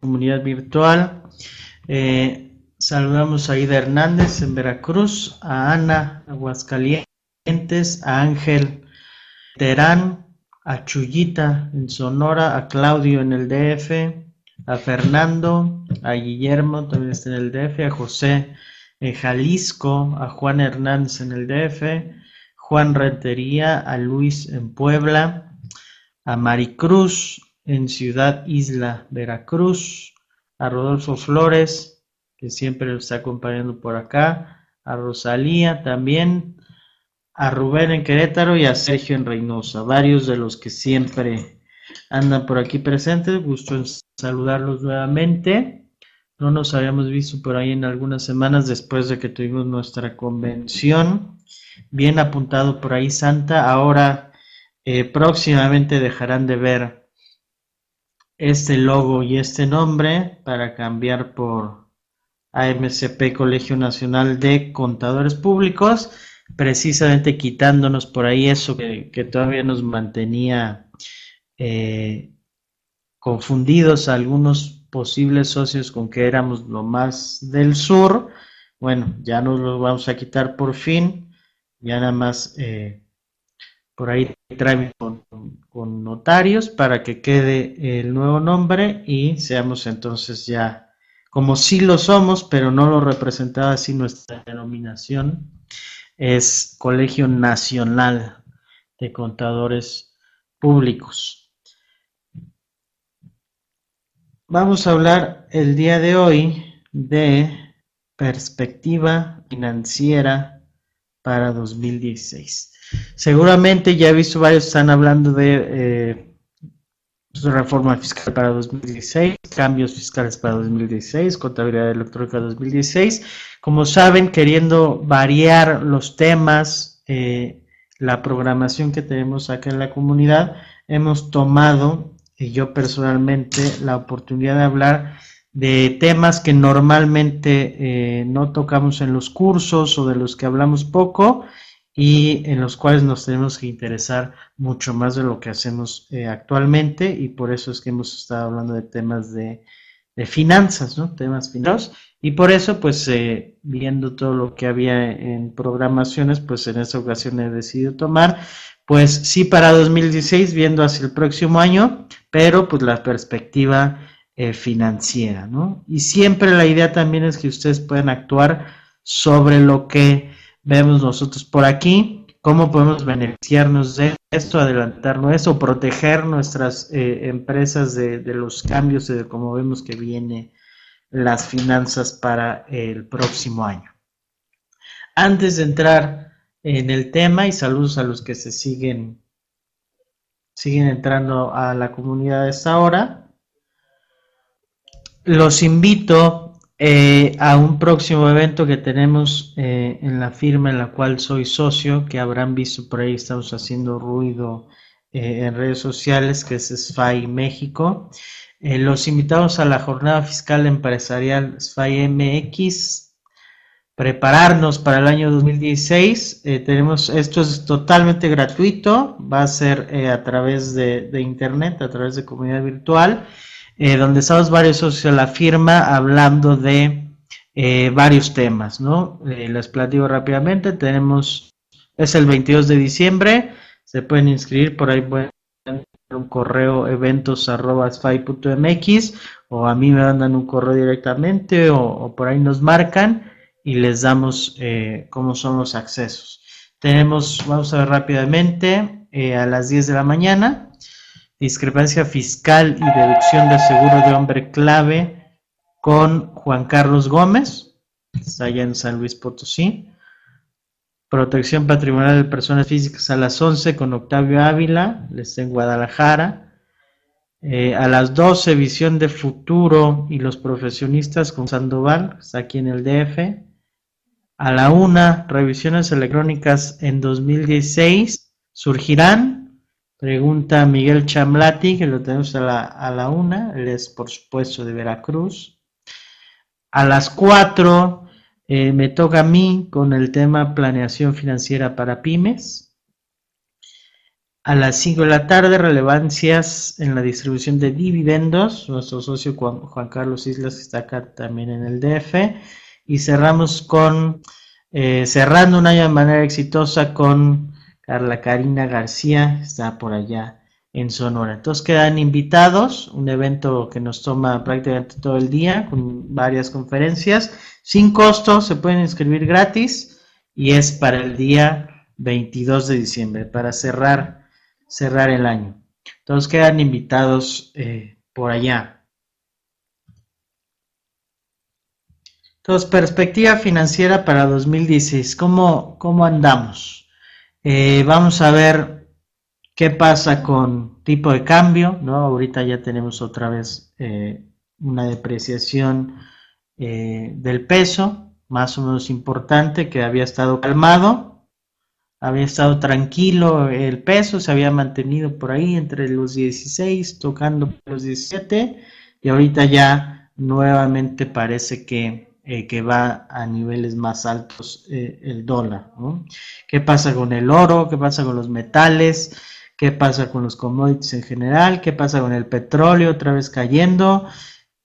comunidad virtual. Eh, saludamos a Ida Hernández en Veracruz, a Ana Aguascalientes, a Ángel Terán, a Chuyita en Sonora, a Claudio en el DF, a Fernando, a Guillermo también está en el DF, a José en Jalisco, a Juan Hernández en el DF, Juan Rentería, a Luis en Puebla, a Maricruz en Ciudad Isla, Veracruz, a Rodolfo Flores, que siempre nos está acompañando por acá, a Rosalía también, a Rubén en Querétaro y a Sergio en Reynosa, varios de los que siempre andan por aquí presentes, gusto en saludarlos nuevamente. No nos habíamos visto por ahí en algunas semanas después de que tuvimos nuestra convención. Bien apuntado por ahí Santa. Ahora eh, próximamente dejarán de ver este logo y este nombre para cambiar por AMCP Colegio Nacional de Contadores Públicos, precisamente quitándonos por ahí eso que, todavía nos mantenía eh, confundidos algunos posibles socios con que éramos lo más del sur. Bueno, ya nos lo vamos a quitar por fin, ya nada más eh, por ahí trae con, notarios para que quede el nuevo nombre y seamos entonces ya como si lo somos, pero no lo representaba así nuestra denominación, es Colegio Nacional de Contadores Públicos. Vamos a hablar el día de hoy de perspectiva financiera para 2016. Seguramente ya he visto varios están hablando de eh, reforma fiscal para 2016, cambios fiscales para 2016, contabilidad electrónica 2016. Como saben, queriendo variar los temas, eh, la programación que tenemos acá en la comunidad, hemos tomado, y yo personalmente, la oportunidad de hablar de temas que normalmente eh, no tocamos en los cursos o de los que hablamos poco y en los cuales nos tenemos que interesar mucho más de lo que hacemos eh, actualmente y por eso es que hemos estado hablando de temas de, finanzas, ¿no? Temas financieros y por eso pues eh, viendo todo lo que había en programaciones pues en esta ocasión he decidido tomar pues sí para 2016 viendo hacia el próximo año pero pues la perspectiva eh, financiera, ¿no? Y siempre la idea también es que ustedes puedan actuar sobre lo que vemos nosotros por aquí, cómo podemos beneficiarnos de esto, adelantarnos eso, proteger nuestras eh, empresas de, los cambios y de cómo vemos que vienen las finanzas para el próximo año. Antes de entrar en el tema y saludos a los que se siguen siguen entrando a la comunidad a esta hora. Los invito eh, a un próximo evento que tenemos eh, en la firma en la cual soy socio, que habrán visto por ahí, estamos haciendo ruido eh, en redes sociales, que es SFAI México. los invitamos a la jornada fiscal empresarial SFAI MX, prepararnos para el año 2016. tenemos, esto es totalmente gratuito, va a ser a través de, de internet, a través de comunidad virtual. Eh, donde socios de la firma hablando de eh, varios temas, ¿no? Eh, les platico rápidamente, tenemos, es el 22 de diciembre, se pueden inscribir, por ahí pueden un correo eventos.mx o a mí me mandan un correo directamente o, por ahí nos marcan y les damos cómo son los accesos. Tenemos, vamos a ver rápidamente, a las 10 de la mañana, discrepancia fiscal y deducción de seguro de hombre clave con Juan Carlos Gómez, está allá en San Luis Potosí. Protección patrimonial de personas físicas a las 11 con Octavio Ávila, está en Guadalajara. Eh, a las 12, visión de futuro y los profesionistas con Sandoval, está aquí en el DF. A la 1, revisiones electrónicas en 2016 surgirán Pregunta Miguel Chamlati, que lo tenemos a la, a la una, él es por supuesto de Veracruz. A las cuatro eh, me toca a mí con el tema planeación financiera para pymes. A las 5 de la tarde, relevancias en la distribución de dividendos. Nuestro socio Juan Carlos Islas está acá también en el DF. Y cerramos con, eh, cerrando un año de manera exitosa con Carla Karina García, está por allá en Sonora. Entonces quedan invitados, un evento que nos toma prácticamente todo el día, con varias conferencias, sin costo, se pueden inscribir gratis y es para el día 22 de diciembre, para cerrar cerrar el año. Entonces quedan invitados eh, por allá. Entonces, perspectiva financiera para 2016. ¿Cómo, cómo andamos? Eh, vamos a ver qué pasa con tipo de cambio, ¿no? Ahorita ya tenemos otra vez eh, una depreciación del peso, más o menos importante, que había estado calmado había estado tranquilo el peso, se había mantenido por ahí entre los 16, tocando los 17, y ahorita ya nuevamente parece que, eh, que va a niveles más altos eh, el dólar. ¿Qué pasa con el oro? ¿Qué pasa con los metales? ¿Qué pasa con los commodities en general? ¿Qué pasa con el petróleo otra vez cayendo?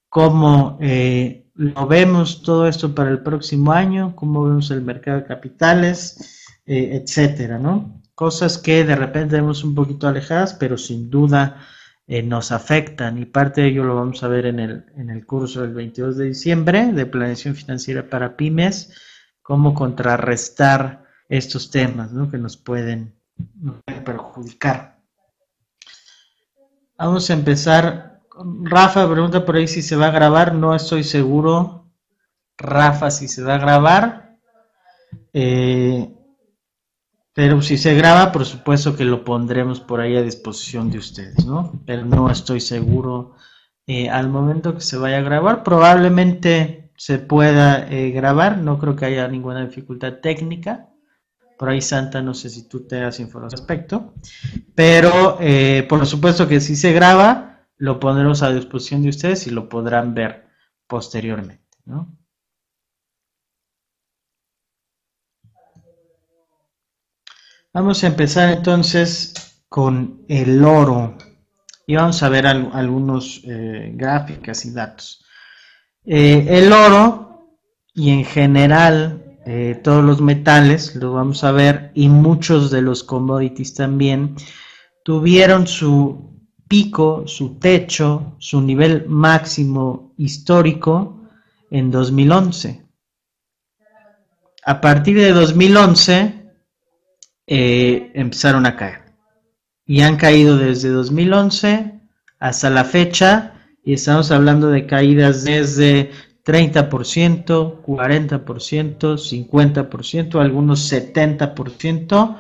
¿Cómo eh, lo vemos todo esto para el próximo año? ¿Cómo vemos el mercado de capitales? Etcétera, ¿no? Cosas que de repente vemos un poquito alejadas, pero sin duda eh, nos afectan y parte de ello lo vamos a ver en el, en el curso del 22 de diciembre de planeación financiera para pymes, cómo contrarrestar estos temas ¿no? que nos pueden, perjudicar. Vamos a empezar. Rafa pregunta por ahí si se va a grabar. No estoy seguro, Rafa, si se va a grabar. Eh, pero si se graba, por supuesto que lo pondremos por ahí a disposición de ustedes, ¿no? Pero no estoy seguro eh, al momento que se vaya a grabar. Probablemente se pueda eh, grabar, no creo que haya ninguna dificultad técnica. Por ahí, Santa, no sé si tú te das información al respecto. Pero eh, por supuesto que si se graba, lo pondremos a disposición de ustedes y lo podrán ver posteriormente, ¿no? Vamos a empezar entonces con el oro y vamos a ver algunos eh, gráficas y datos. Eh, el oro y en general eh, todos los metales, lo vamos a ver, y muchos de los commodities también, tuvieron su pico, su techo, su nivel máximo histórico en 2011. A partir de 2011, eh, empezaron a caer. Y han caído desde 2011 hasta la fecha y estamos hablando de caídas desde 30%, 40%, 50%, algunos 70%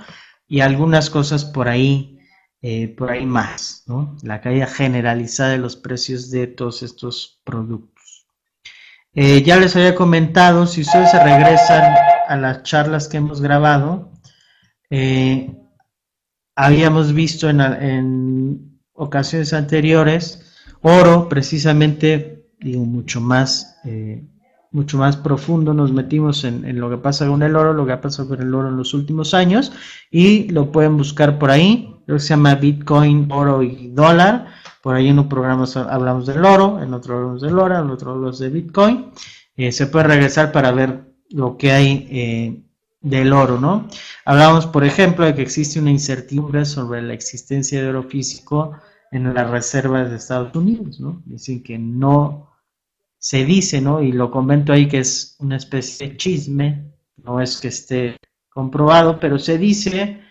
y algunas cosas por ahí, eh, por ahí más, La caída generalizada de los precios de todos estos productos. Eh, ya les había comentado, si ustedes se regresan a las charlas que hemos grabado, eh, habíamos visto en, ocasiones anteriores oro, precisamente, digo, mucho más, eh, mucho más profundo, nos metimos en, lo que pasa con el oro, lo que ha pasado con el oro en los últimos años, y lo pueden buscar por ahí, lo que se llama Bitcoin, oro y dólar, por ahí en un programa hablamos del oro, en otro hablamos del oro, en otro hablamos de Bitcoin, eh, se puede regresar para ver lo que hay del oro, ¿no? Hablamos, por ejemplo, de que existe una incertidumbre sobre la existencia de oro físico en las reservas de Estados Unidos, ¿no? Dicen que no se dice, ¿no? Y lo comento ahí que es una especie de chisme, no es que esté comprobado, pero se dice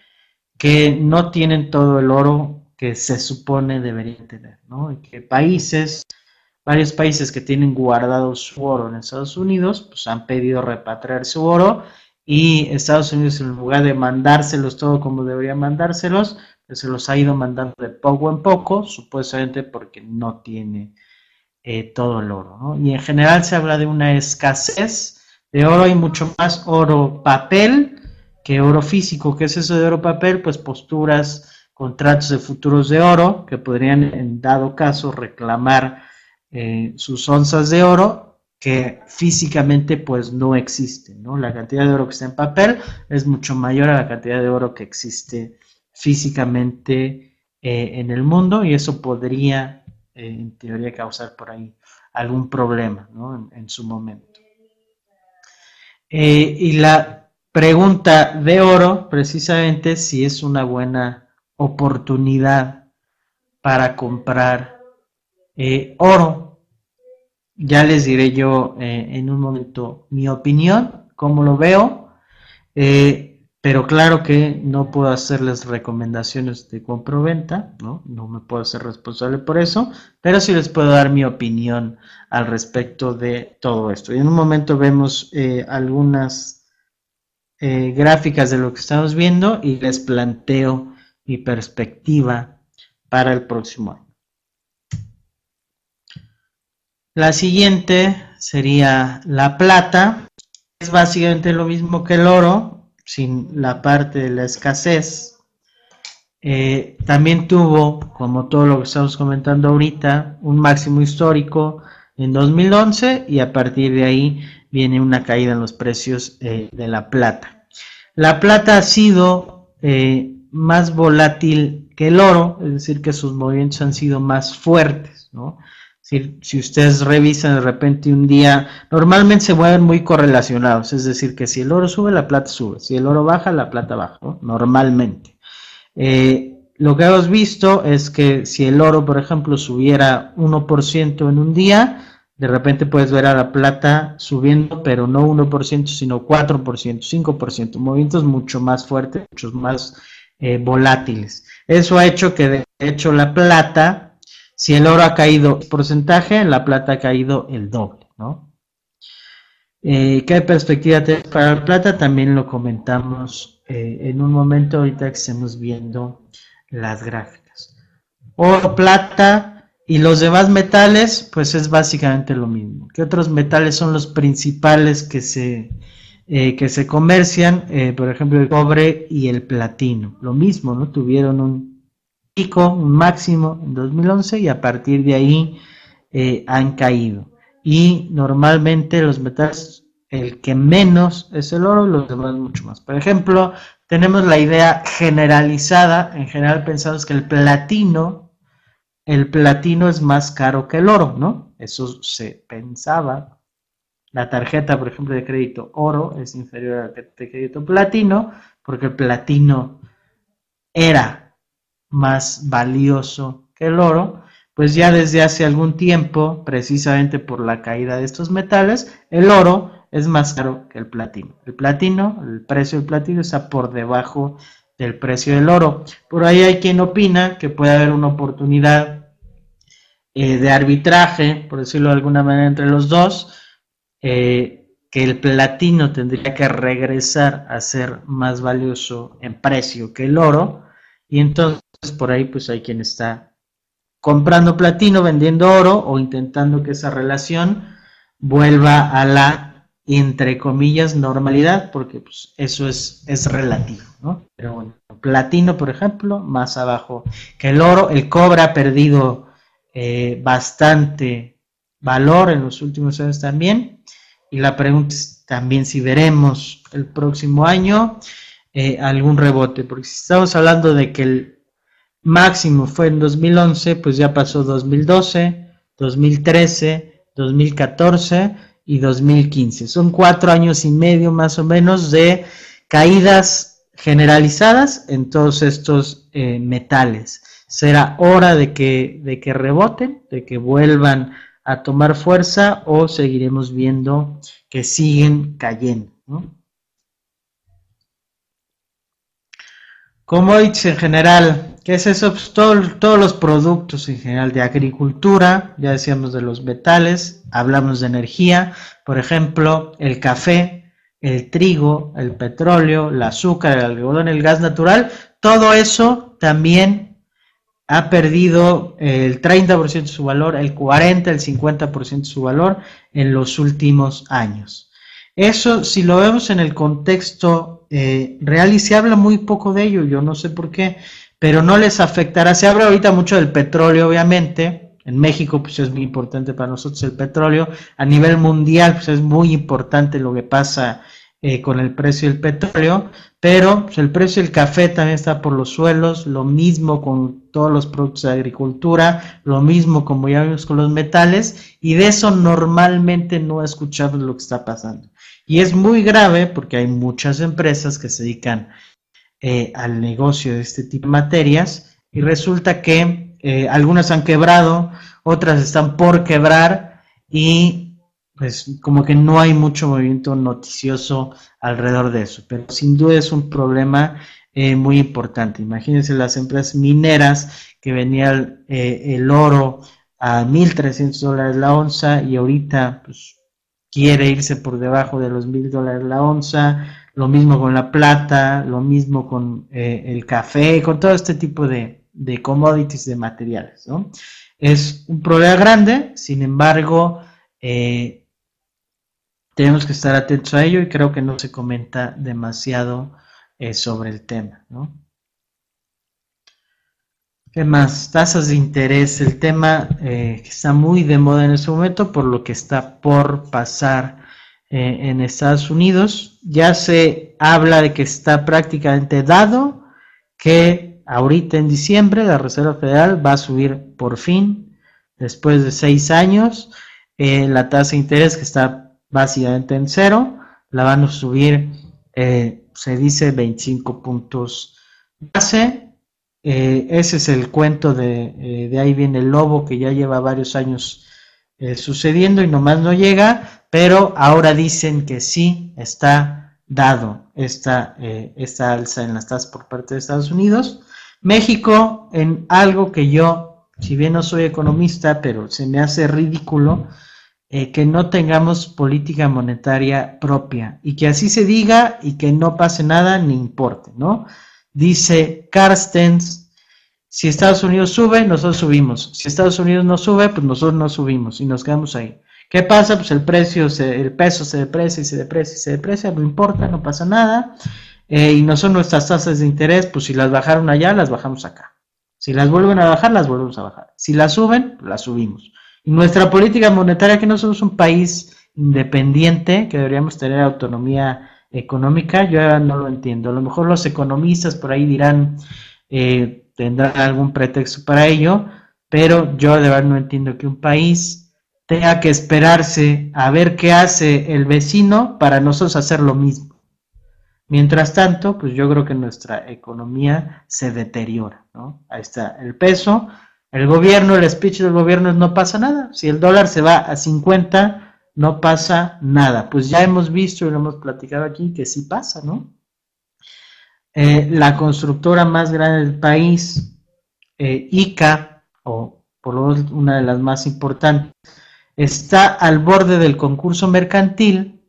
que no tienen todo el oro que se supone deberían tener, ¿no? Y que países, varios países que tienen guardado su oro en Estados Unidos, pues han pedido repatriar su oro y Estados Unidos en lugar de mandárselos todo como debería mandárselos, pues se los ha ido mandando de poco en poco, supuestamente porque no tiene eh, todo el oro. Y en general se habla de una escasez de oro y mucho más oro papel que oro físico. ¿Qué es eso de oro papel? Pues posturas, contratos de futuros de oro que podrían en dado caso reclamar eh, sus onzas de oro que físicamente pues no existe, ¿no? La cantidad de oro que está en papel es mucho mayor a la cantidad de oro que existe físicamente eh, en el mundo y eso podría, eh, en teoría, causar por ahí algún problema en, su momento. Eh, y la pregunta de oro, precisamente, si es una buena oportunidad para comprar oro. Ya les diré yo en un momento mi opinión, cómo lo veo. Pero claro que no puedo hacerles recomendaciones de compra-venta, ¿no? No me puedo hacer responsable por eso, pero sí les puedo dar mi opinión al respecto de todo esto. Y en un momento vemos eh, algunas eh, gráficas de lo que estamos viendo y les planteo mi perspectiva para el próximo año. La siguiente sería la plata. Es básicamente lo mismo que el oro, sin la parte de la escasez. Eh, también tuvo, como todo lo que estamos comentando ahorita, un máximo histórico en 2011 y a partir de ahí viene una caída en los precios eh, de la plata. La plata ha sido eh, más volátil que el oro, es decir, que sus movimientos han sido más fuertes, ¿no? Si, ustedes revisan de repente un día, normalmente se mueven muy correlacionados, es decir, que si el oro sube, la plata sube, si el oro baja, la plata baja, normalmente. Eh, lo que hemos visto es que si el oro, por ejemplo, subiera 1% en un día, de repente puedes ver a la plata subiendo, pero no 1%, sino 4%, 5%, movimientos mucho más fuertes, muchos más eh, volátiles. Eso ha hecho que, de hecho, la plata si el oro ha caído porcentaje, la plata ha caído el doble, ¿no? Eh, ¿Qué perspectiva tenemos para la plata? También lo comentamos eh, en un momento ahorita que estemos viendo las gráficas. Oro, plata y los demás metales, pues es básicamente lo mismo. ¿Qué otros metales son los principales que se, eh, que se comercian? por ejemplo, el cobre y el platino. Lo mismo, ¿no? Tuvieron un pico, máximo en 2011 y a partir de ahí eh, han caído. Y normalmente los metales, el que menos es el oro, los demás mucho más. Por ejemplo, tenemos la idea generalizada, en general pensamos que el platino, el platino es más caro que el oro, ¿no? Eso se pensaba. La tarjeta, por ejemplo, de crédito oro es inferior a la de crédito platino, porque el platino era más valioso que el oro, pues ya desde hace algún tiempo, precisamente por la caída de estos metales, el oro es más caro que el platino. El platino, el precio del platino está por debajo del precio del oro. Por ahí hay quien opina que puede haber una oportunidad eh, de arbitraje, por decirlo de alguna manera, entre los dos, eh, que el platino tendría que regresar a ser más valioso en precio que el oro, y entonces por ahí pues hay quien está comprando platino, vendiendo oro o intentando que esa relación vuelva a la, entre comillas, normalidad, porque pues, eso es, es relativo, ¿no? Pero bueno, platino, por ejemplo, más abajo que el oro, el cobre ha perdido eh, bastante valor en los últimos años también, y la pregunta es también si veremos el próximo año eh, algún rebote, porque si estamos hablando de que el máximo fue en 2011, pues ya pasó 2012, 2013, 2014 y 2015. Son cuatro años y medio más o menos de caídas generalizadas en todos estos eh, metales. Será hora de que, de que reboten, de que vuelvan a tomar fuerza o seguiremos viendo que siguen cayendo. Como dice en general, ¿Qué es eso? Pues todos los productos en general de agricultura, ya decíamos de los metales, hablamos de energía, por ejemplo, el café, el trigo, el petróleo, el azúcar, el algodón, el gas natural, todo eso también ha perdido el 30% de su valor, el 40, el 50% de su valor en los últimos años. Eso, si lo vemos en el contexto eh, real y se habla muy poco de ello, yo no sé por qué, pero no les afectará. Se habla ahorita mucho del petróleo, obviamente. En México, pues es muy importante para nosotros el petróleo. A nivel mundial, pues es muy importante lo que pasa eh, con el precio del petróleo, pero pues, el precio del café también está por los suelos, lo mismo con todos los productos de agricultura, lo mismo como ya vimos con los metales, y de eso normalmente no escuchamos lo que está pasando. Y es muy grave porque hay muchas empresas que se dedican eh, al negocio de este tipo de materias y resulta que eh, algunas han quebrado, otras están por quebrar y pues como que no hay mucho movimiento noticioso alrededor de eso, pero sin duda es un problema eh, muy importante. Imagínense las empresas mineras que venía eh, el oro a 1.300 dólares la onza y ahorita pues, quiere irse por debajo de los 1.000 dólares la onza, lo mismo con la plata, lo mismo con eh, el café, con todo este tipo de, de commodities, de materiales. ¿no? Es un problema grande, sin embargo, eh, tenemos que estar atentos a ello y creo que no se comenta demasiado eh, sobre el tema. ¿no? ¿Qué más? Tasas de interés, el tema eh, que está muy de moda en este momento por lo que está por pasar eh, en Estados Unidos. Ya se habla de que está prácticamente dado que ahorita en diciembre la Reserva Federal va a subir por fin, después de seis años, la tasa de interés que está básicamente en cero, la van a subir, eh, se dice 25 puntos base. Eh, ese es el cuento de, eh, de ahí viene el lobo que ya lleva varios años sucediendo y nomás no llega, pero ahora dicen que sí está dado esta, esta alza en las tasas por parte de Estados Unidos. México, en algo que yo, si bien no soy economista, pero se me hace ridículo, eh, que no tengamos política monetaria propia y que así se diga y que no pase nada ni importe, ¿no? Dice Carstens, si Estados Unidos sube, nosotros subimos. Si Estados Unidos no sube, pues nosotros no subimos y nos quedamos ahí. ¿Qué pasa? Pues el precio, el peso se deprecia y se deprecia y se deprecia, no importa, no pasa nada. Eh, y no son nuestras tasas de interés, pues si las bajaron allá, las bajamos acá. Si las vuelven a bajar, las volvemos a bajar. Si las suben, las subimos. Nuestra política monetaria, que no somos un país independiente, que deberíamos tener autonomía económica, yo no lo entiendo. A lo mejor los economistas por ahí dirán, eh, tendrán algún pretexto para ello, pero yo de verdad no entiendo que un país tenga que esperarse a ver qué hace el vecino para nosotros hacer lo mismo. Mientras tanto, pues yo creo que nuestra economía se deteriora, ¿no? Ahí está el peso, el gobierno, el speech del gobierno es no pasa nada. Si el dólar se va a 50, no pasa nada. Pues ya hemos visto y lo hemos platicado aquí que sí pasa, ¿no? Eh, la constructora más grande del país, eh, ICA, o por lo menos una de las más importantes, está al borde del concurso mercantil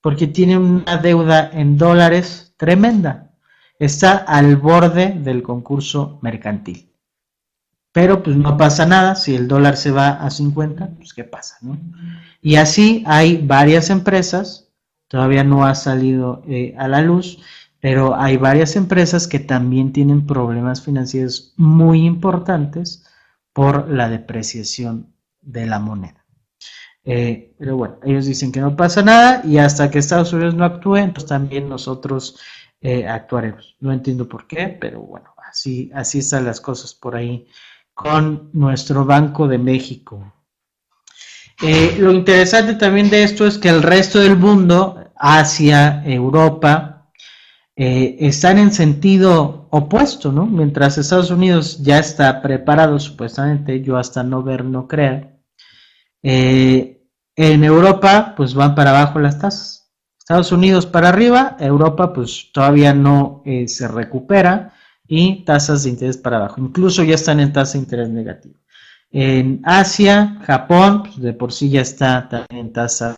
porque tiene una deuda en dólares tremenda. Está al borde del concurso mercantil. Pero pues no pasa nada, si el dólar se va a 50, pues qué pasa, ¿no? Y así hay varias empresas, todavía no ha salido eh, a la luz, pero hay varias empresas que también tienen problemas financieros muy importantes por la depreciación de la moneda. Eh, pero bueno, ellos dicen que no pasa nada y hasta que Estados Unidos no actúe, pues también nosotros eh, actuaremos. No entiendo por qué, pero bueno, así, así están las cosas por ahí con nuestro Banco de México. Eh, lo interesante también de esto es que el resto del mundo, Asia, Europa, eh, están en sentido opuesto, ¿no? Mientras Estados Unidos ya está preparado, supuestamente, yo hasta no ver, no creer. Eh, en Europa, pues van para abajo las tasas. Estados Unidos para arriba, Europa, pues todavía no se recupera y tasas de interés para abajo. Incluso ya están en tasa de interés negativa. En Asia, Japón, pues de por sí ya está en tasa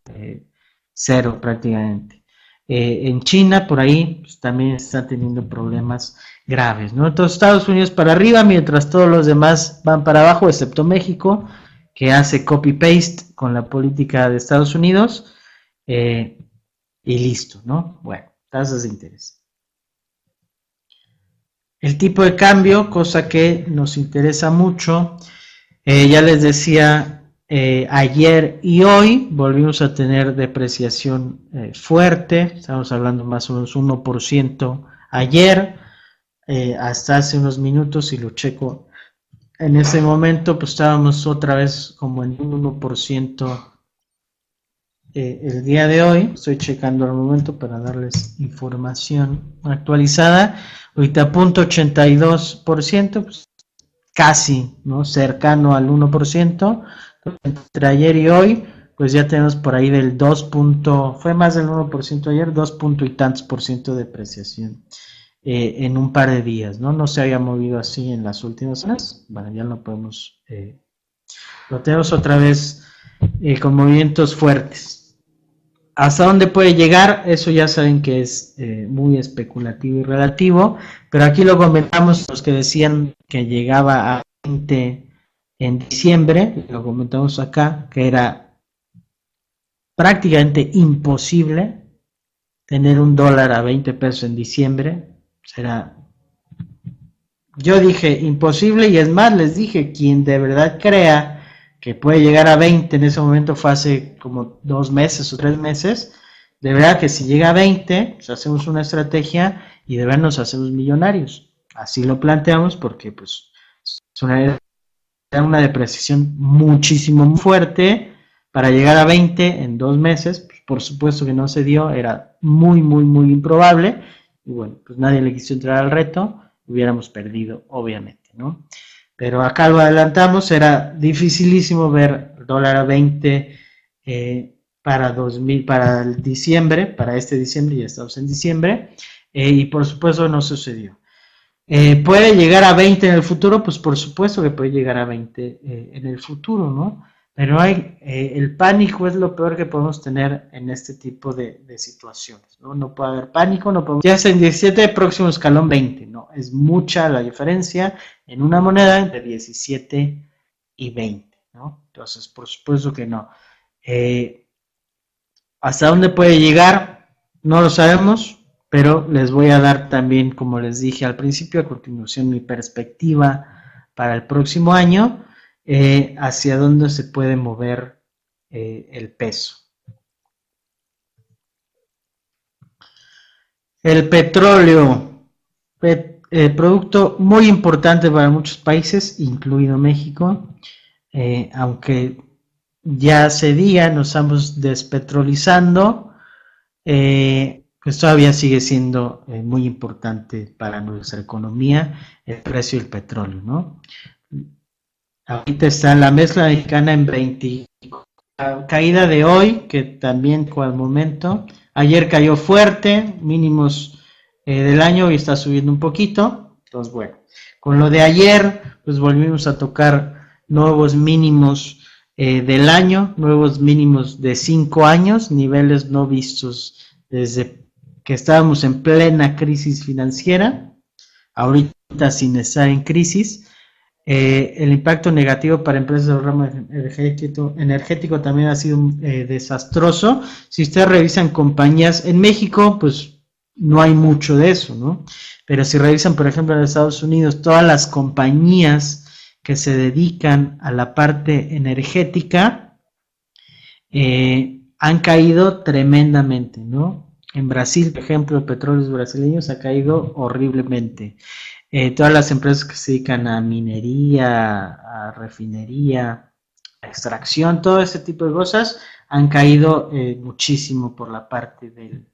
cero prácticamente. Eh, en China, por ahí, pues también está teniendo problemas graves. ¿no? Entonces, Estados Unidos para arriba, mientras todos los demás van para abajo, excepto México, que hace copy-paste con la política de Estados Unidos. Eh, y listo, ¿no? Bueno, tasas de interés. El tipo de cambio, cosa que nos interesa mucho, eh, ya les decía eh, ayer y hoy volvimos a tener depreciación eh, fuerte, estamos hablando más o menos 1% ayer, hasta hace unos minutos, y lo checo, en ese momento pues estábamos otra vez como en un 1% el día de hoy, estoy checando al momento para darles información actualizada, ahorita punto 82%, pues casi, ¿no? Cercano al 1%, entre ayer y hoy, pues ya tenemos por ahí del 2. fue más del 1% ayer, 2 punto y tantos por ciento de depreciación eh, en un par de días, ¿no? No se había movido así en las últimas semanas, bueno, ya lo podemos, eh, lo tenemos otra vez eh, con movimientos fuertes. ¿Hasta dónde puede llegar? Eso ya saben que es muy especulativo y relativo, pero aquí lo comentamos los que decían que llegaba a 20 en diciembre, lo comentamos acá, que era prácticamente imposible tener un dólar a 20 pesos en diciembre. Será. Yo dije imposible y es más, les dije, quien de verdad crea que puede llegar a 20 en ese momento fue hace como dos meses o tres meses. De verdad que si llega a 20, pues hacemos una estrategia y de verdad nos hacemos millonarios. Así lo planteamos porque pues es una una depreciación muchísimo fuerte para llegar a 20 en dos meses, pues, por supuesto que no se dio, era muy, muy, muy improbable, y bueno, pues nadie le quiso entrar al reto, hubiéramos perdido, obviamente, ¿no? Pero acá lo adelantamos, era dificilísimo ver dólar a 20 eh, para 2000, para diciembre, para este diciembre, ya estamos en diciembre, eh, y por supuesto no sucedió. Eh, ¿Puede llegar a 20 en el futuro? Pues por supuesto que puede llegar a 20 eh, en el futuro, ¿no? Pero hay, eh, el pánico es lo peor que podemos tener en este tipo de, situaciones, ¿no? No puede haber pánico, no podemos... Ya es en 17, próximo escalón 20, ¿no? Es mucha la diferencia en una moneda entre 17 y 20, ¿no? Entonces, por supuesto que no. ¿Hasta dónde puede llegar? No lo sabemos, pero les voy a dar también, como les dije al principio, a continuación mi perspectiva para el próximo año, eh, hacia dónde se puede mover eh, el peso. El petróleo, eh, producto muy importante para muchos países, incluido México, aunque ya hace día nos estamos despetrolizando, pues todavía sigue siendo muy importante para nuestra economía el precio del petróleo, ¿no? Ahorita está la mezcla mexicana en 20, caída de hoy, que también fue al momento, ayer cayó fuerte, mínimos eh, del año y está subiendo un poquito, entonces bueno, con lo de ayer, pues volvimos a tocar nuevos mínimos eh, del año, nuevos mínimos de cinco años, niveles no vistos desde que estábamos en plena crisis financiera, ahorita sin estar en crisis. Eh, el impacto negativo para empresas del ramo energético, también ha sido eh, desastroso. Si ustedes revisan compañías en México, pues no hay mucho de eso, ¿no? Pero si revisan, por ejemplo, en Estados Unidos, todas las compañías que se dedican a la parte energética eh, han caído tremendamente, ¿no? En Brasil, por ejemplo, petróleos brasileños ha caído horriblemente. Eh, todas las empresas que se dedican a minería, a refinería, a extracción, todo ese tipo de cosas han caído eh, muchísimo por la parte del,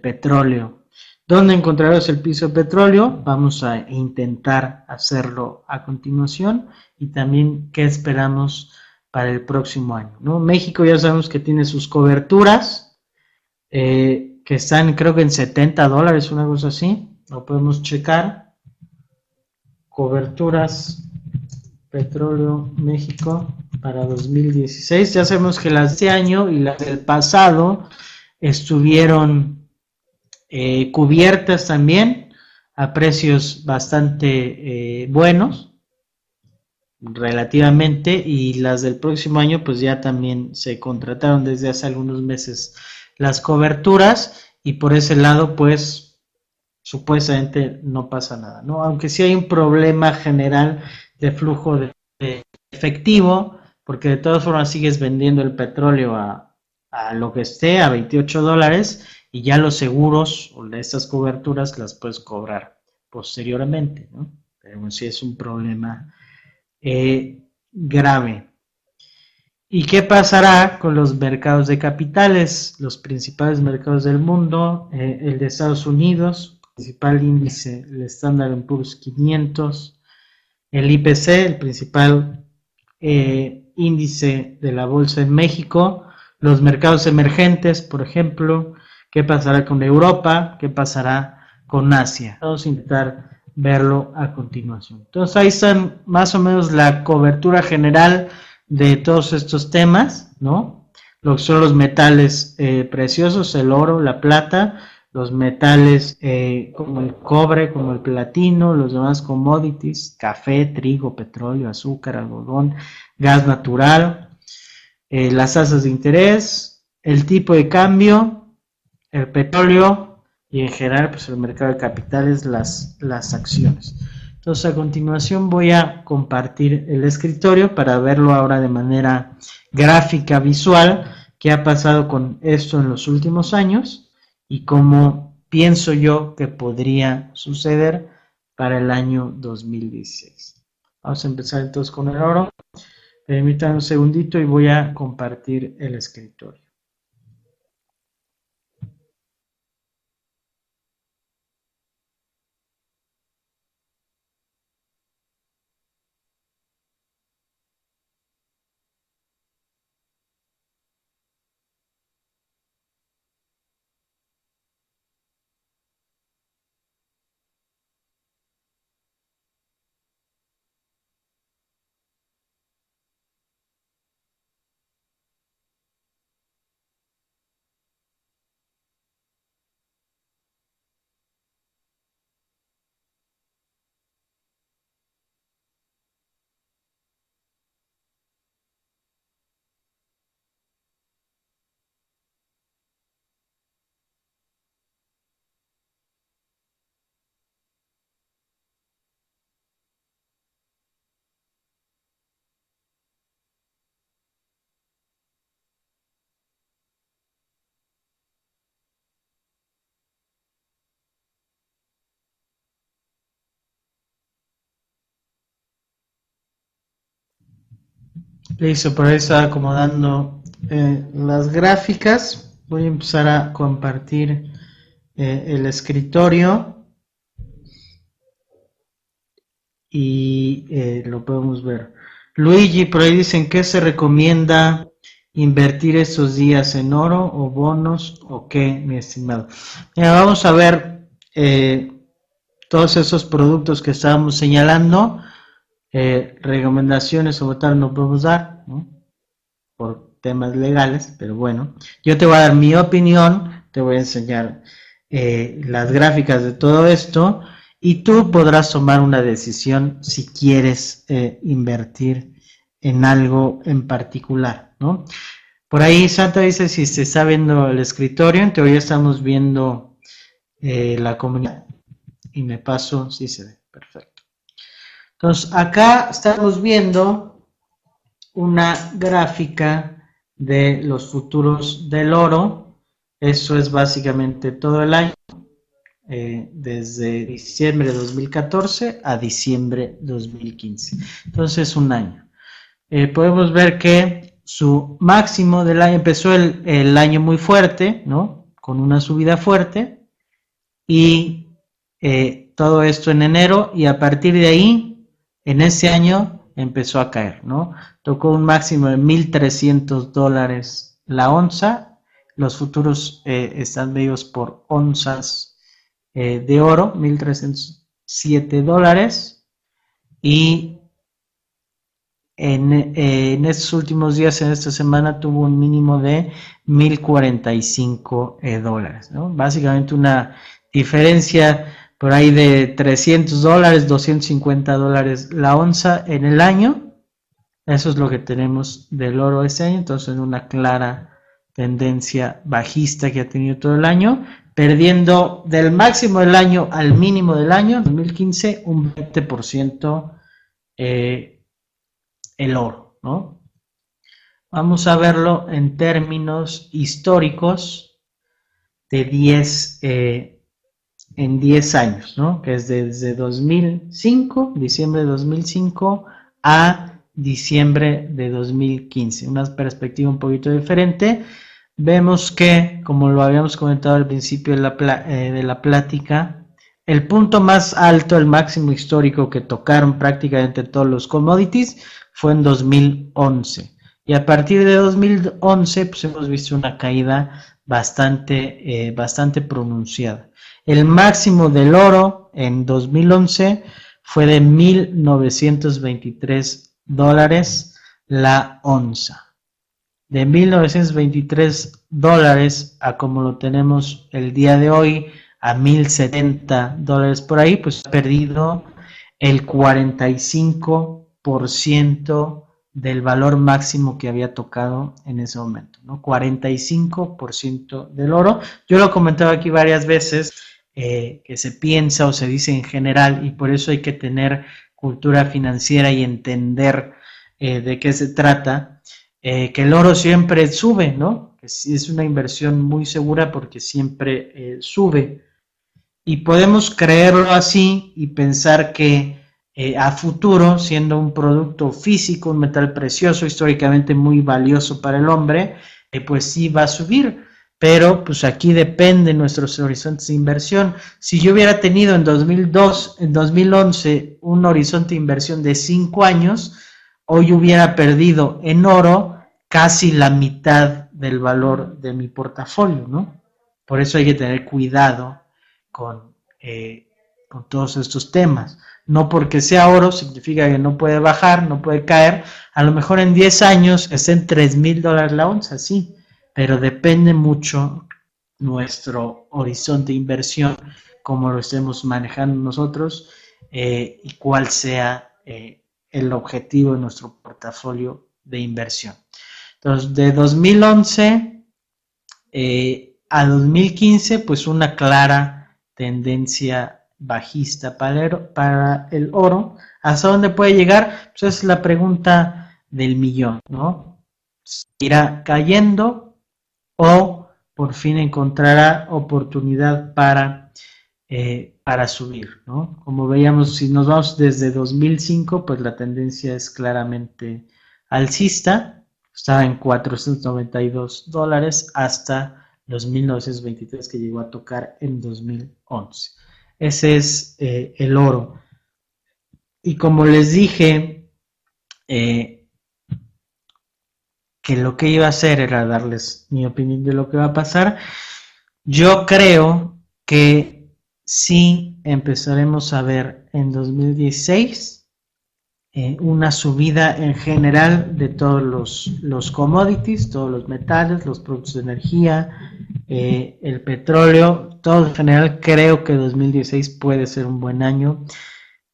petróleo. ¿Dónde encontrarás el piso de petróleo? Vamos a intentar hacerlo a continuación y también qué esperamos para el próximo año. ¿no? México ya sabemos que tiene sus coberturas. Eh, que están creo que en 70 dólares, una cosa así. Lo podemos checar. Coberturas Petróleo México para 2016. Ya sabemos que las de este año y las del pasado estuvieron eh, cubiertas también a precios bastante eh, buenos relativamente y las del próximo año pues ya también se contrataron desde hace algunos meses las coberturas y por ese lado pues supuestamente no pasa nada, ¿no? Aunque sí hay un problema general de flujo de, efectivo porque de todas formas sigues vendiendo el petróleo a, lo que esté, a 28 dólares, y ya los seguros o estas coberturas las puedes cobrar posteriormente, ¿no? Pero sí es un problema eh, grave. ¿Y qué pasará con los mercados de capitales? Los principales mercados del mundo, eh, el de Estados Unidos, principal índice, el Standard Poor's 500, el IPC, el principal eh, índice de la bolsa en México, los mercados emergentes, por ejemplo, qué pasará con Europa, qué pasará con Asia. Vamos a intentar verlo a continuación. Entonces ahí están más o menos la cobertura general de todos estos temas, ¿no? Lo son los metales eh, preciosos, el oro, la plata, los metales eh, como el cobre, como el platino, los demás commodities, café, trigo, petróleo, azúcar, algodón, gas natural, eh, las tasas de interés, el tipo de cambio, el petróleo y en general pues el mercado de capitales, las, las acciones. Entonces a continuación voy a compartir el escritorio para verlo ahora de manera gráfica, visual, qué ha pasado con esto en los últimos años y cómo pienso yo que podría suceder para el año 2016. Vamos a empezar entonces con el oro. Permítanme un segundito y voy a compartir el escritorio. Listo, por ahí estaba acomodando eh, las gráficas. Voy a empezar a compartir eh, el escritorio y eh, lo podemos ver. Luigi, por ahí dicen que se recomienda invertir estos días en oro o bonos o qué, mi estimado. vamos a ver todos esos productos que estábamos señalando recomendaciones o tal no podemos dar, Por temas legales, pero bueno, yo te voy a dar mi opinión, te voy a enseñar eh, las gráficas de todo esto y tú podrás tomar una decisión si quieres eh, invertir en algo en particular, ¿no? Por ahí Santa dice si se está viendo el escritorio, en teoría estamos viendo la comunidad y me paso, sí se ve, perfecto. Entonces, acá estamos viendo una gráfica de los futuros del oro. Eso es básicamente todo el año, eh, desde diciembre de 2014 a diciembre de 2015. Entonces, un año. Eh, podemos ver que su máximo del año empezó el, el año muy fuerte, ¿no? Con una subida fuerte. Y eh, todo esto en enero y a partir de ahí en ese año empezó a caer, ¿no? Tocó un máximo de 1.300 dólares la onza. Los futuros eh, están medidos por onzas eh, de oro, 1.307 dólares. Y en, eh, en, estos últimos días, en esta semana, tuvo un mínimo de 1.045 dólares, ¿no? Básicamente una diferencia por ahí de 300 dólares, 250 dólares la onza en el año. Eso es lo que tenemos del oro este año, entonces una clara tendencia bajista que ha tenido todo el año, perdiendo del máximo del año al mínimo del año, 2015, un 20% eh, el oro, ¿no? vamos a verlo en términos históricos de 10, eh, en 10 años, ¿no? Que es desde 2005, diciembre de 2005, a diciembre de 2015. Una perspectiva un poquito diferente. Vemos que, como lo habíamos comentado al principio de la, eh, de la plática, el punto más alto, el máximo histórico que tocaron prácticamente todos los commodities fue en 2011. Y a partir de 2011 pues hemos visto una caída bastante, eh, bastante pronunciada. El máximo del oro en 2011 fue de 1.923 dólares la onza. De 1.923 dólares a como lo tenemos el día de hoy, a 1.070 dólares por ahí, pues ha perdido el 45% del valor máximo que había tocado en ese momento, ¿no? 45% del oro. Yo lo comentaba aquí varias veces, eh, que se piensa o se dice en general, y por eso hay que tener cultura financiera y entender eh, de qué se trata, eh, que el oro siempre sube, ¿no? Es una inversión muy segura porque siempre sube. Y podemos creerlo así y pensar que a futuro, siendo un producto físico, un metal precioso, históricamente muy valioso para el hombre, pues sí va a subir. Pero pues aquí depende nuestros horizontes de inversión. Si yo hubiera tenido en 2002, en 2011 un horizonte de inversión de 5 años, hoy hubiera perdido en oro casi la mitad del valor de mi portafolio, ¿no? Por eso hay que tener cuidado con, eh, con todos estos temas. No porque sea oro significa que no puede bajar, no puede caer. A lo mejor en 10 años es en 3 mil dólares la onza, sí, pero depende mucho nuestro horizonte de inversión, cómo lo estemos manejando nosotros eh, y cuál sea eh, el objetivo de nuestro portafolio de inversión. Entonces, de 2011 eh, a 2015, pues una clara tendencia bajista para el, oro. ¿Hasta dónde puede llegar? Pues es la pregunta del millón, ¿no? ¿Irá cayendo o por fin encontrará oportunidad para, eh, para subir, ¿no? Como veíamos, si nos vamos desde 2005, pues la tendencia es claramente alcista. Estaba en 492 dólares hasta los 1923 que llegó a tocar en 2011. Ese es eh, el oro. Y como les dije, eh, que lo que iba a hacer era darles mi opinión de lo que va a pasar, yo creo que sí empezaremos a ver en 2016 eh, una subida en general de todos los, los commodities, todos los metales, los productos de energía, eh, el petróleo, todo en general, creo que 2016 puede ser un buen año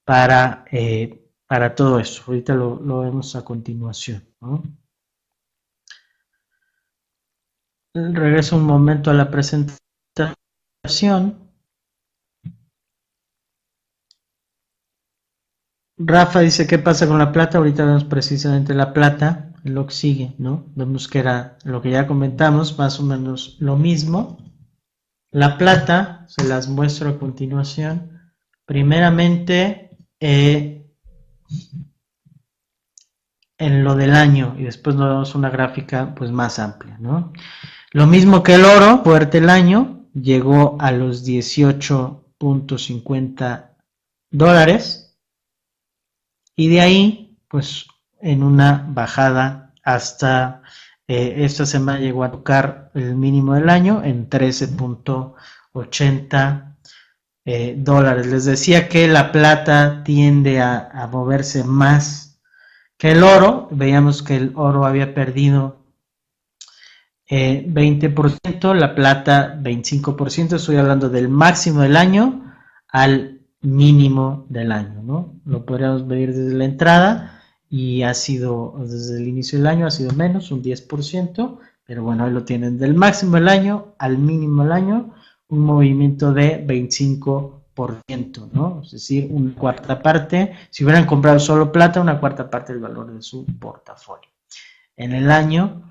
para, eh, para todo eso. Ahorita lo, vemos a continuación. Regreso un momento a la presentación. Rafa dice, ¿qué pasa con la plata? Ahorita vemos precisamente la plata lo que sigue, ¿no? Vemos que era lo que ya comentamos, más o menos lo mismo. La plata, se las muestro a continuación. Primeramente, eh, en lo del año y después nos damos una gráfica pues más amplia, ¿no? Lo mismo que el oro, fuerte el año, llegó a los 18.50 dólares y de ahí pues en una bajada hasta eh, esta semana llegó a tocar el mínimo del año en 13.80 eh, dólares. Les decía que la plata tiende a, moverse más que el oro. Veíamos que el oro había perdido 20%, eh, la plata 25%. Estoy hablando del máximo del año al mínimo del año, ¿no? Lo podríamos medir desde la entrada y ha sido, desde el inicio del año ha sido menos, un 10%, pero bueno, ahí lo tienen, del máximo del año al mínimo del año, un movimiento de 25%, ¿no? Es decir, una cuarta parte, si hubieran comprado solo plata, una cuarta parte del valor de su portafolio. en el año.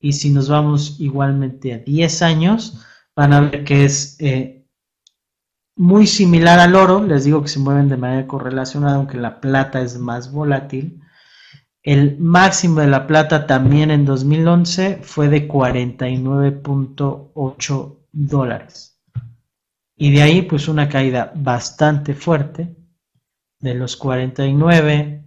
Y si nos vamos igualmente a 10 años, van a ver que es eh, muy similar al oro. Les digo que se mueven de manera correlacionada, aunque la plata es más volátil. El máximo de la plata también en 2011 fue de 49.8 dólares. Y de ahí pues una caída bastante fuerte de los 49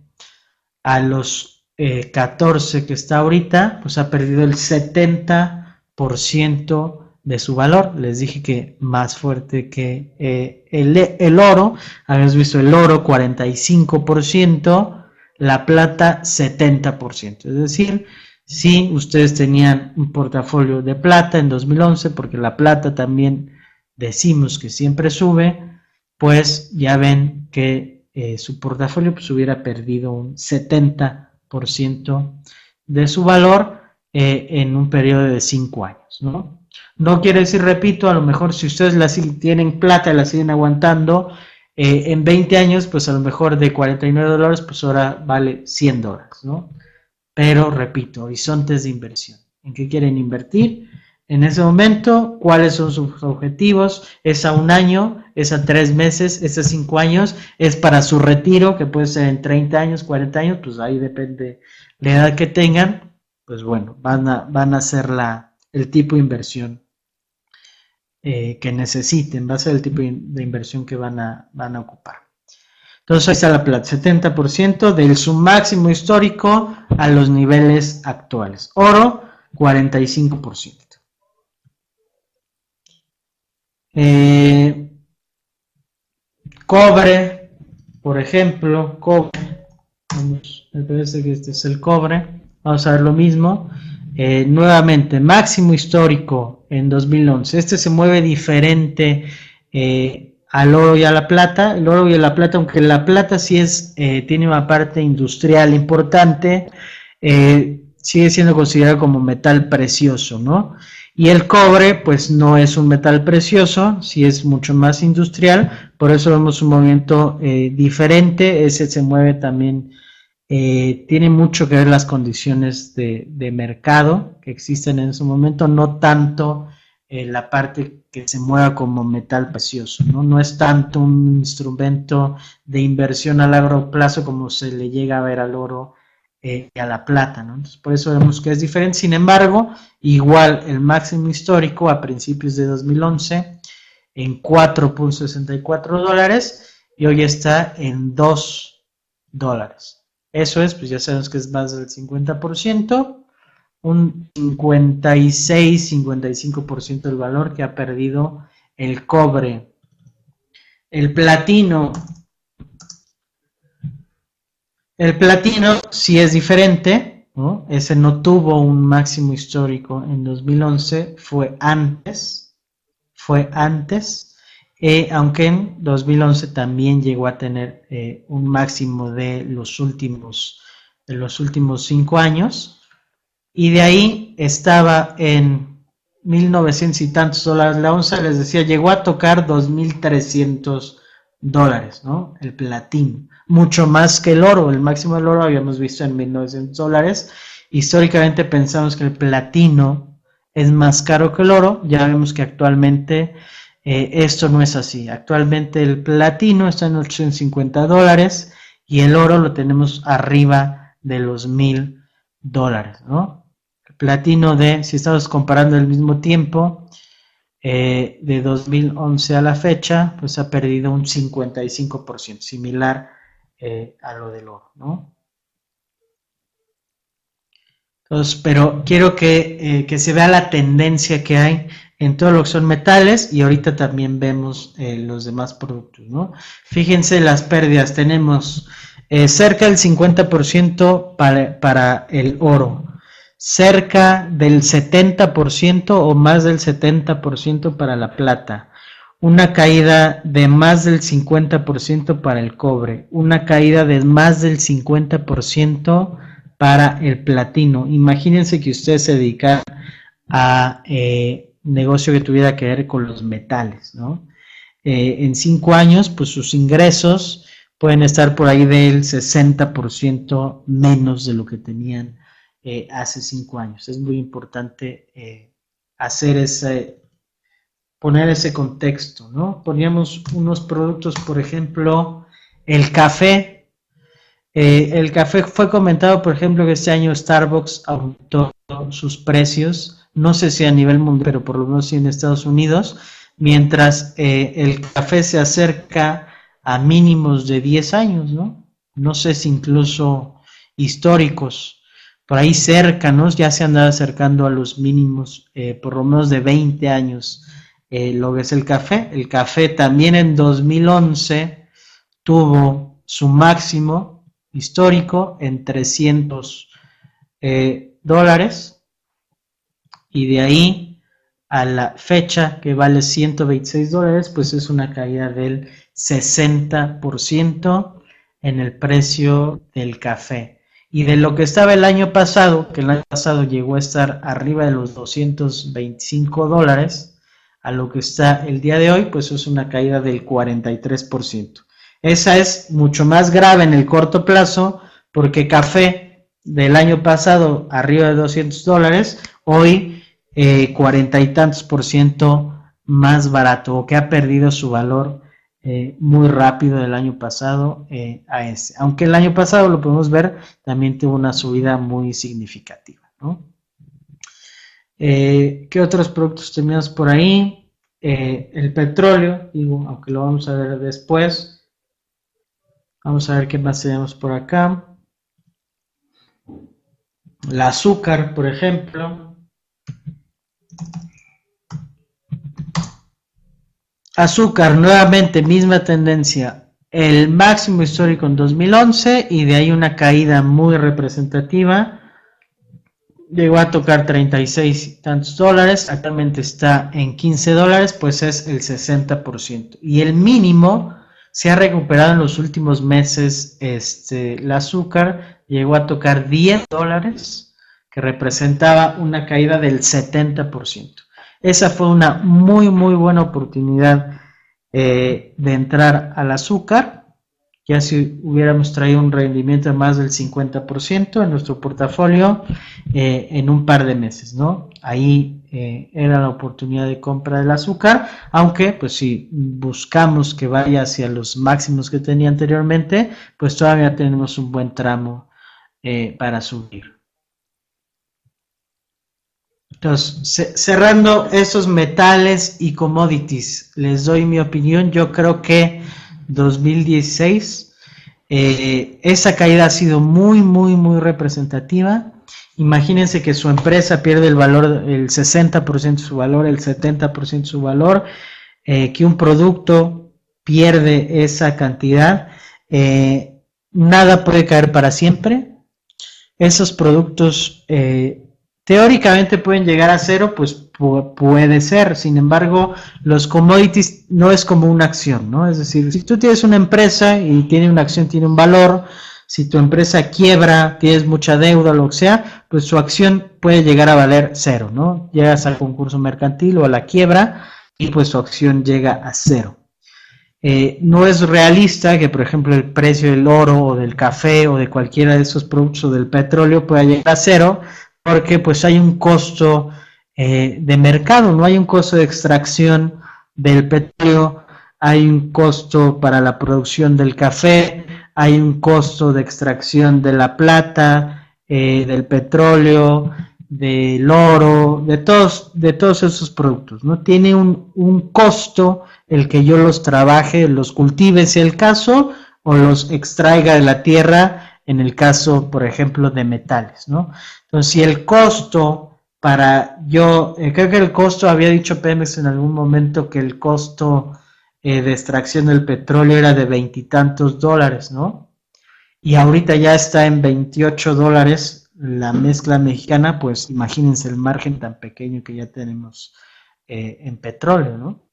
a los 14 eh, que está ahorita, pues ha perdido el 70% de su valor. Les dije que más fuerte que eh, el, el, oro, habíamos visto el oro 45%, la plata 70%. Es decir, si ustedes tenían un portafolio de plata en 2011, porque la plata también decimos que siempre sube, pues ya ven que eh, su portafolio pues, hubiera perdido un 70% de su valor eh, en un periodo de 5 años. ¿no? no quiere decir, repito, a lo mejor si ustedes la, tienen plata y la siguen aguantando, eh, en 20 años, pues a lo mejor de 49 dólares, pues ahora vale 100 dólares, ¿no? Pero repito, horizontes de inversión. ¿En qué quieren invertir? En ese momento, ¿cuáles son sus objetivos? ¿Es a un año? ¿Es a tres meses? ¿Es a cinco años? ¿Es para su retiro, que puede ser en 30 años, 40 años? Pues ahí depende la edad que tengan. Pues bueno, van a, van a la, el tipo de inversión eh, que necesiten, va a ser el tipo de inversión que van a, van a ocupar. Entonces ahí está la plata, 70% del su máximo histórico a los niveles actuales. Oro, 45%. Eh, cobre, por ejemplo, cobre, me parece que este es el cobre, vamos a ver lo mismo. Eh, nuevamente, máximo histórico en 2011. Este se mueve diferente eh, al oro y a la plata. El oro y la plata, aunque la plata sí es, tiene una parte industrial importante, sigue siendo considerado como metal precioso, ¿no? Y el cobre, pues no es un metal precioso, sí es mucho más industrial, por eso vemos un movimiento diferente, ese se mueve también eh, tiene mucho que ver las condiciones de, mercado que existen en ese momento, no tanto eh, la parte que se mueva como metal precioso, ¿no? no es tanto un instrumento de inversión a largo plazo como se le llega a ver al oro eh, y a la plata, ¿no? Entonces, por eso vemos que es diferente. Sin embargo, igual el máximo histórico a principios de 2011 en 4.64 dólares y hoy está en 2 dólares. Eso es, pues ya sabemos que es más del 50%, un 56-55% del valor que ha perdido el cobre. El platino. El platino sí es diferente, ese no tuvo un máximo histórico en 2011, fue antes, fue antes eh, aunque en 2011 también llegó a tener eh, un máximo de los últimos de los últimos cinco años y de ahí estaba en 1900 y tantos dólares. La onza, les decía, llegó a tocar 2.300 dólares, ¿no? El platino, mucho más que el oro, el máximo del oro habíamos visto en 1.900 dólares, históricamente pensamos que el platino es más caro que el oro, ya vemos que actualmente eh, esto no es así. Actualmente el platino está en 850 dólares y el oro lo tenemos arriba de los 1000 dólares, ¿no? El platino de, si estamos comparando el mismo tiempo, eh, de 2011 a la fecha, pues ha perdido un 55%, similar eh, a lo del oro, ¿no? Entonces, pero quiero que, que se vea la tendencia que hay en todo lo que son metales y ahorita también vemos eh, los demás productos, ¿no? Fíjense las pérdidas, tenemos eh, cerca del 50% para, para el oro, cerca del 70% o más del 70% para la plata, una caída de más del 50% para el cobre, una caída de más del 50% para el platino. Imagínense que ustedes se dedican a... Eh, negocio que tuviera que ver con los metales, ¿no? Eh, en cinco años, pues sus ingresos pueden estar por ahí del 60% menos de lo que tenían eh, hace cinco años. Es muy importante eh, hacer ese, poner ese contexto, ¿no? Poníamos unos productos, por ejemplo, el café. Eh, el café fue comentado, por ejemplo, que este año Starbucks aumentó sus precios, no sé si a nivel mundial, pero por lo menos sí en Estados Unidos, mientras el café se acerca a mínimos de 10 años, ¿no? No sé si incluso históricos por ahí cercanos, ya se han dado acercando a los mínimos, eh, por lo menos de 20 años, eh, lo que es el café. El café también en 2011 tuvo su máximo histórico en 300 eh, dólares y de ahí a la fecha que vale 126 dólares, pues es una caída del 60% en el precio del café. Y de lo que estaba el año pasado, que el año pasado llegó a estar arriba de los 225 dólares, a lo que está el día de hoy, pues es una caída del 43%. Esa es mucho más grave en el corto plazo porque café del año pasado arriba de 200 dólares, hoy eh, cuarenta y tantos por ciento más barato o que ha perdido su valor eh, muy rápido del año pasado eh, a ese. Aunque el año pasado lo podemos ver, también tuvo una subida muy significativa. Eh, ¿Qué otros productos tenemos por ahí? el petróleo, digo, aunque lo vamos a ver después. Vamos a ver qué más tenemos por acá. El azúcar, por ejemplo. Azúcar, nuevamente misma tendencia. El máximo histórico en 2011 y de ahí una caída muy representativa. Llegó a tocar 36 y tantos dólares, actualmente está en 15 dólares, pues es el 60%. Y el mínimo se ha recuperado en los últimos meses. Este, el azúcar llegó a tocar 10 dólares, que representaba una caída del 70%. Esa fue una muy, muy buena oportunidad eh, de entrar al azúcar. Ya si hubiéramos traído un rendimiento de más del 50% en nuestro portafolio eh, en un par de meses, ¿no? Ahí eh, era la oportunidad de compra del azúcar, aunque pues si buscamos que vaya hacia los máximos que tenía anteriormente, pues todavía tenemos un buen tramo para subir. Entonces, cerrando esos metales y commodities, les doy mi opinión. Yo creo que 2016, eh, esa caída ha sido muy, muy, muy representativa. Imagínense que su empresa pierde el valor, el 60% de su valor, el 70% de su valor, eh, que un producto pierde esa cantidad. Eh, nada puede caer para siempre. Esos productos Teóricamente pueden llegar a cero, pues puede ser. Sin embargo, los commodities no es como una acción, ¿no? Es decir, si tú tienes una empresa y tiene una acción, tiene un valor, si tu empresa quiebra, tienes mucha deuda, lo que sea, pues su acción puede llegar a valer cero, ¿no? Llegas al concurso mercantil o a la quiebra y pues su acción llega a cero. Eh, no es realista que, por ejemplo, el precio del oro o del café o de cualquiera de esos productos o del petróleo pueda llegar a cero, porque pues hay un costo eh, de mercado, no hay un costo de extracción del petróleo, hay un costo para la producción del café, hay un costo de extracción de la plata, eh, del petróleo, del oro, de todos, de todos esos productos, ¿no? Tiene un, un costo el que yo los trabaje, los cultive si el caso, o los extraiga de la tierra en el caso, por ejemplo, de metales, ¿no? Entonces, si el costo para yo, eh, creo que el costo, había dicho Pemex en algún momento que el costo eh, de extracción del petróleo era de veintitantos dólares, ¿no? Y ahorita ya está en 28 dólares la mezcla mexicana, pues imagínense el margen tan pequeño que ya tenemos eh, en petróleo, ¿no?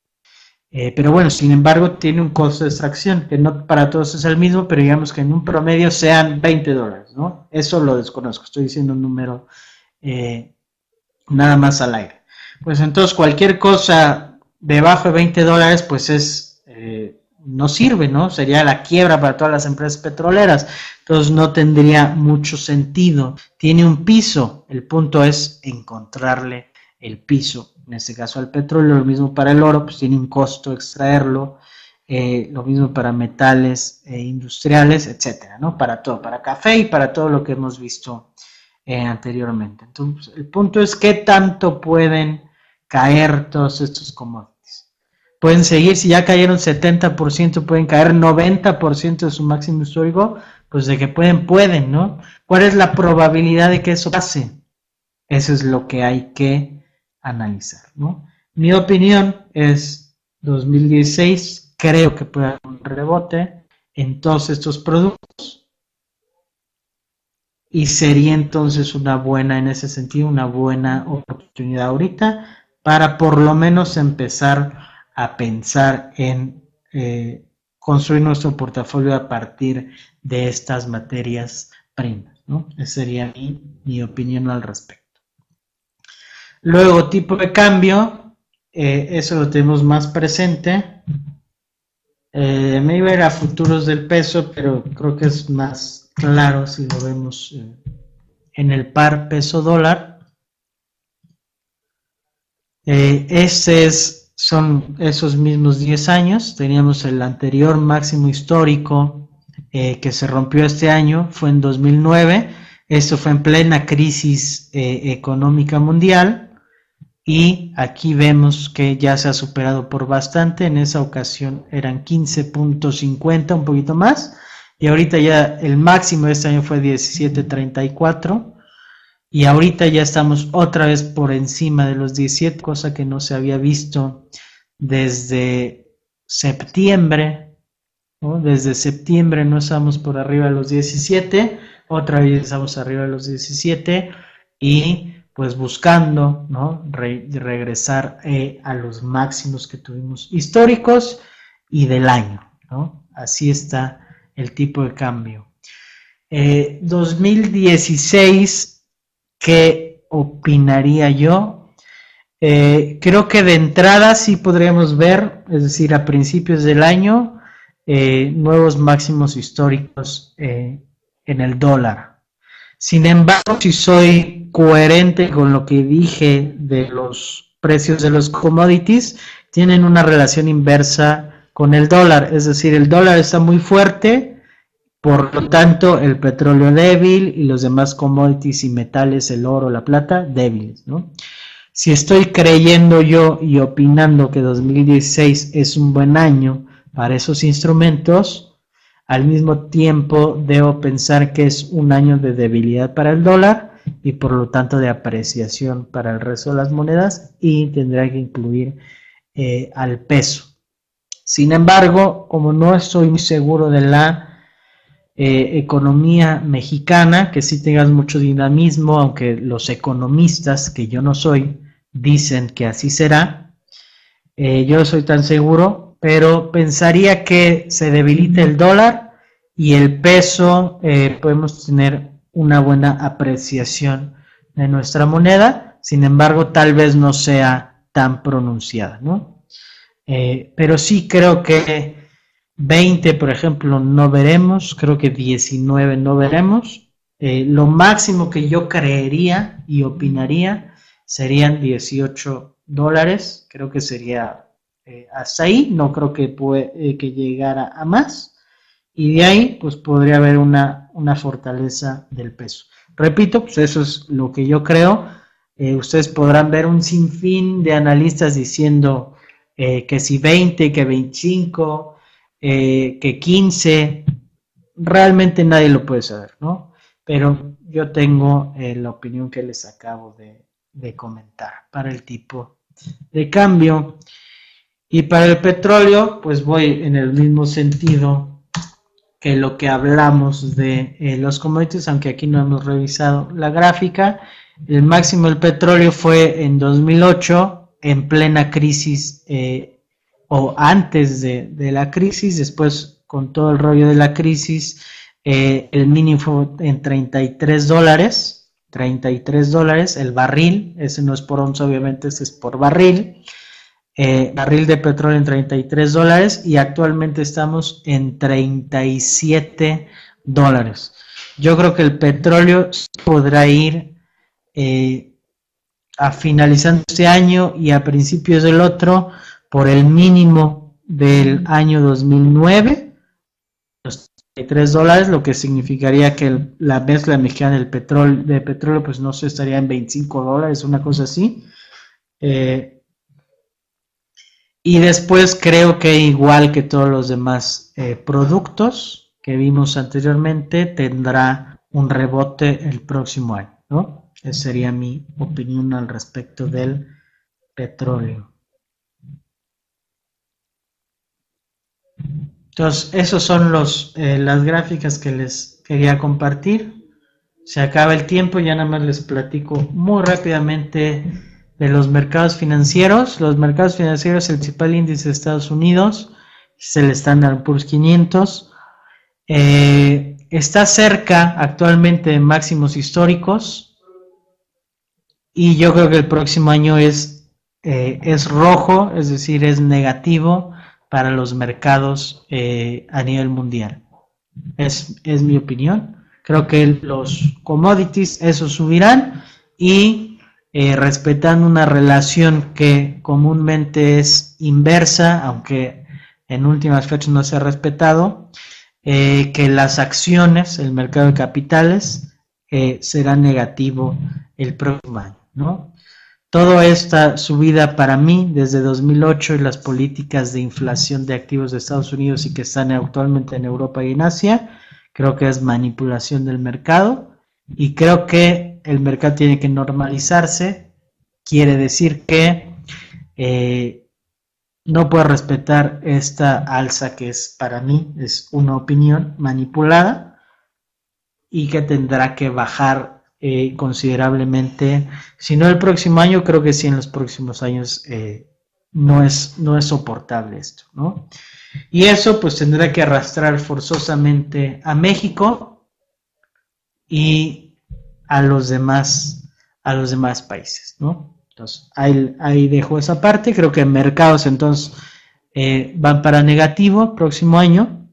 Eh, pero bueno, sin embargo, tiene un costo de extracción, que no para todos es el mismo, pero digamos que en un promedio sean 20 dólares, ¿no? Eso lo desconozco, estoy diciendo un número eh, nada más al aire. Pues entonces cualquier cosa debajo de 20 dólares, pues es, eh, no sirve, ¿no? Sería la quiebra para todas las empresas petroleras. Entonces no tendría mucho sentido. Tiene un piso. El punto es encontrarle el piso. En este caso al petróleo, lo mismo para el oro, pues tiene un costo extraerlo. Eh, lo mismo para metales eh, industriales, etcétera, ¿no? Para todo, para café y para todo lo que hemos visto eh, anteriormente. Entonces, el punto es qué tanto pueden caer todos estos commodities. Pueden seguir, si ya cayeron 70%, pueden caer 90% de su máximo histórico, pues de que pueden, pueden, ¿no? ¿Cuál es la probabilidad de que eso pase? Eso es lo que hay que analizar, ¿no? Mi opinión es 2016, creo que puede haber un rebote en todos estos productos y sería entonces una buena, en ese sentido, una buena oportunidad ahorita para por lo menos empezar a pensar en eh, construir nuestro portafolio a partir de estas materias primas. ¿no? Esa sería mi, opinión al respecto. Luego, tipo de cambio, eh, eso lo tenemos más presente. Eh, me iba a ir a futuros del peso, pero creo que es más claro si lo vemos en el par peso dólar. Eh, es, son esos mismos 10 años. Teníamos el anterior máximo histórico eh, que se rompió este año, fue en 2009. Esto fue en plena crisis eh, económica mundial. Y aquí vemos que ya se ha superado por bastante. En esa ocasión eran 15.50, un poquito más. Y ahorita ya el máximo de este año fue 17.34 y ahorita ya estamos otra vez por encima de los 17, cosa que no se había visto desde septiembre, Desde septiembre no estamos por arriba de los 17, otra vez estamos arriba de los 17 y pues buscando, ¿no? regresar eh, a los máximos que tuvimos históricos y del año, ¿no? Así está el tipo de cambio. 2016 eh, ¿Qué opinaría yo? Eh, creo que de entrada sí podríamos ver, es decir, a principios del año, nuevos máximos históricos en el dólar. Sin embargo, si soy coherente con lo que dije de los precios de los commodities, tienen una relación inversa con el dólar, es decir, el dólar está muy fuerte, por lo tanto, el petróleo débil y los demás commodities y metales, el oro, la plata, débiles, ¿no? Si estoy creyendo yo y opinando que 2016 es un buen año para esos instrumentos, al mismo tiempo debo pensar que es un año de debilidad para el dólar y por lo tanto de apreciación para el resto de las monedas y tendrá que incluir eh, al peso. Sin embargo, como no estoy muy seguro de la eh, economía mexicana, que sí tengas mucho dinamismo, aunque los economistas, que yo no soy, dicen que así será. Eh, yo no soy tan seguro, pero pensaría que se debilite el dólar y el peso, podemos tener una buena apreciación de nuestra moneda, sin embargo, tal vez no sea tan pronunciada, ¿no? pero sí creo que 20, por ejemplo, no veremos, creo que 19 no veremos. Eh, lo máximo que yo creería y opinaría serían 18 dólares, creo que sería eh, hasta ahí, no creo que, eh, que llegara a más. Y de ahí, pues podría haber una, una fortaleza del peso. Repito, pues eso es lo que yo creo. ustedes podrán ver un sinfín de analistas diciendo que si 20, que 25, eh, que 15, realmente nadie lo puede saber, ¿no? Pero yo tengo eh, la opinión que les acabo de, comentar para el tipo de cambio. Y para el petróleo, pues voy en el mismo sentido que lo que hablamos de eh, los commodities, aunque aquí no hemos revisado la gráfica. El máximo del petróleo fue en 2008, en plena crisis o antes de, la crisis, después con todo el rollo de la crisis, eh, el mínimo fue en 33 dólares, 33 dólares, el barril, ese no es por onza, obviamente, ese es por barril. Eh, barril de petróleo en 33 dólares y actualmente estamos en 37 dólares. Yo creo que el petróleo podrá ir eh, a finalizando este año y a principios del otro por el mínimo del año 2009, los 33 dólares, lo que significaría que la mezcla mexicana del petróleo, de petróleo pues no se estaría en 25 dólares, una cosa así. Eh, y después creo que igual que todos los demás eh, productos que vimos anteriormente, tendrá un rebote el próximo año. Esa sería mi opinión al respecto del petróleo. Entonces, esos son los, eh, las gráficas que les quería compartir. Se acaba el tiempo, ya nada más les platico muy rápidamente de los mercados financieros. Los mercados financieros, el principal índice de Estados Unidos, es el Standard Poor's 500. Eh, está cerca actualmente de máximos históricos y yo creo que el próximo año es, eh, es rojo, es decir, es negativo para los mercados eh, a nivel mundial. Es, es mi opinión. Creo que los commodities, eso subirán y eh, respetando una relación que comúnmente es inversa, aunque en últimas fechas no se ha respetado, eh, que las acciones, el mercado de capitales, eh, será negativo el próximo año, ¿no? Toda esta subida para mí desde 2008 y las políticas de inflación de activos de Estados Unidos y que están actualmente en Europa y en Asia, creo que es manipulación del mercado y creo que el mercado tiene que normalizarse, quiere decir que eh, no puedo respetar esta alza que es para mí, es una opinión manipulada y que tendrá que bajar eh, considerablemente, si no el próximo año, creo que sí en los próximos años eh, no, es, no es soportable esto, ¿no? Y eso pues tendrá que arrastrar forzosamente a México y a los demás, a los demás países, ¿no? Entonces, ahí, ahí dejo esa parte. Creo que mercados entonces eh, van para negativo próximo año,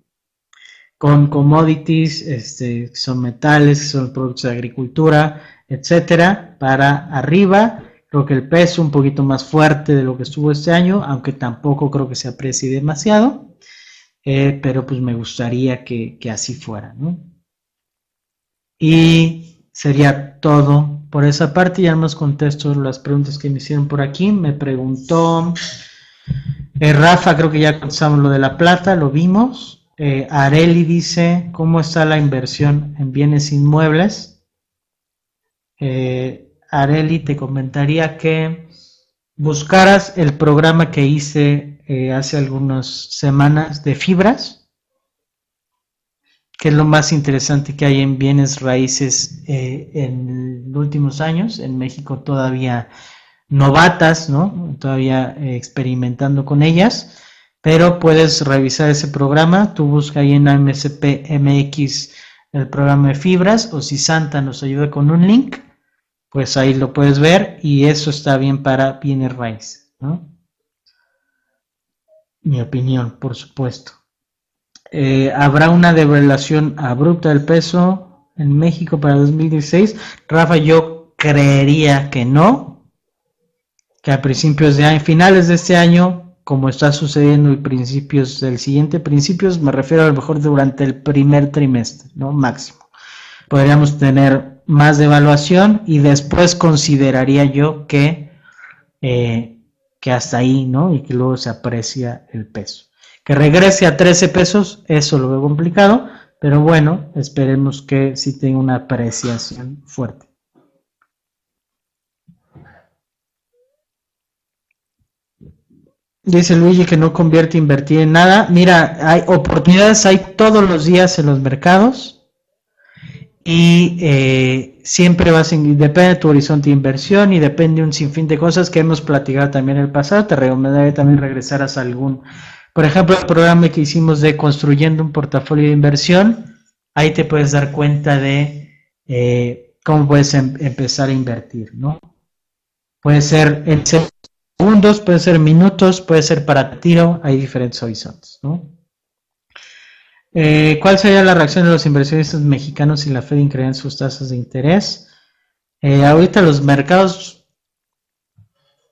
con commodities, este, son metales, son productos de agricultura, etcétera, para arriba. Creo que el peso un poquito más fuerte de lo que estuvo este año, aunque tampoco creo que se aprecie demasiado. Eh, pero pues me gustaría que, que así fuera, ¿no? Y sería todo por esa parte. Ya más contesto las preguntas que me hicieron por aquí. Me preguntó eh, Rafa, creo que ya contestamos lo de la plata, lo vimos. Eh, Areli dice, ¿cómo está la inversión en bienes inmuebles? Eh, Areli, te comentaría que buscaras el programa que hice hace algunas semanas de fibras que es lo más interesante que hay en bienes raíces eh, en los últimos años, en México todavía novatas, ¿no? Todavía eh, experimentando con ellas, pero puedes revisar ese programa, tú busca ahí en AMSP MX el programa de fibras, o si Santa nos ayuda con un link, pues ahí lo puedes ver y eso está bien para bienes raíces, ¿no? Mi opinión, por supuesto. Eh, ¿Habrá una devaluación abrupta del peso en México para 2016? Rafa, yo creería que no, que a principios de año, finales de este año, como está sucediendo y principios del siguiente, principios me refiero a lo mejor durante el primer trimestre, ¿no? Máximo. Podríamos tener más devaluación y después consideraría yo que, eh, que hasta ahí, ¿no? Y que luego se aprecia el peso. Que regrese a 13 pesos, eso lo veo complicado, pero bueno, esperemos que sí tenga una apreciación fuerte. Dice Luigi que no convierte invertir en nada. Mira, hay oportunidades, hay todos los días en los mercados y eh, siempre vas en, depende de tu horizonte de inversión y depende de un sinfín de cosas que hemos platicado también en el pasado. Te recomendaría también regresar a algún por ejemplo, el programa que hicimos de construyendo un portafolio de inversión, ahí te puedes dar cuenta de eh, cómo puedes em-, empezar a invertir, ¿no? Puede ser en segundos, puede ser minutos, puede ser para tiro, hay diferentes horizontes. Eh, ¿Cuál sería la reacción de los inversionistas mexicanos si la Fed incrementa sus tasas de interés? Eh, ahorita los mercados,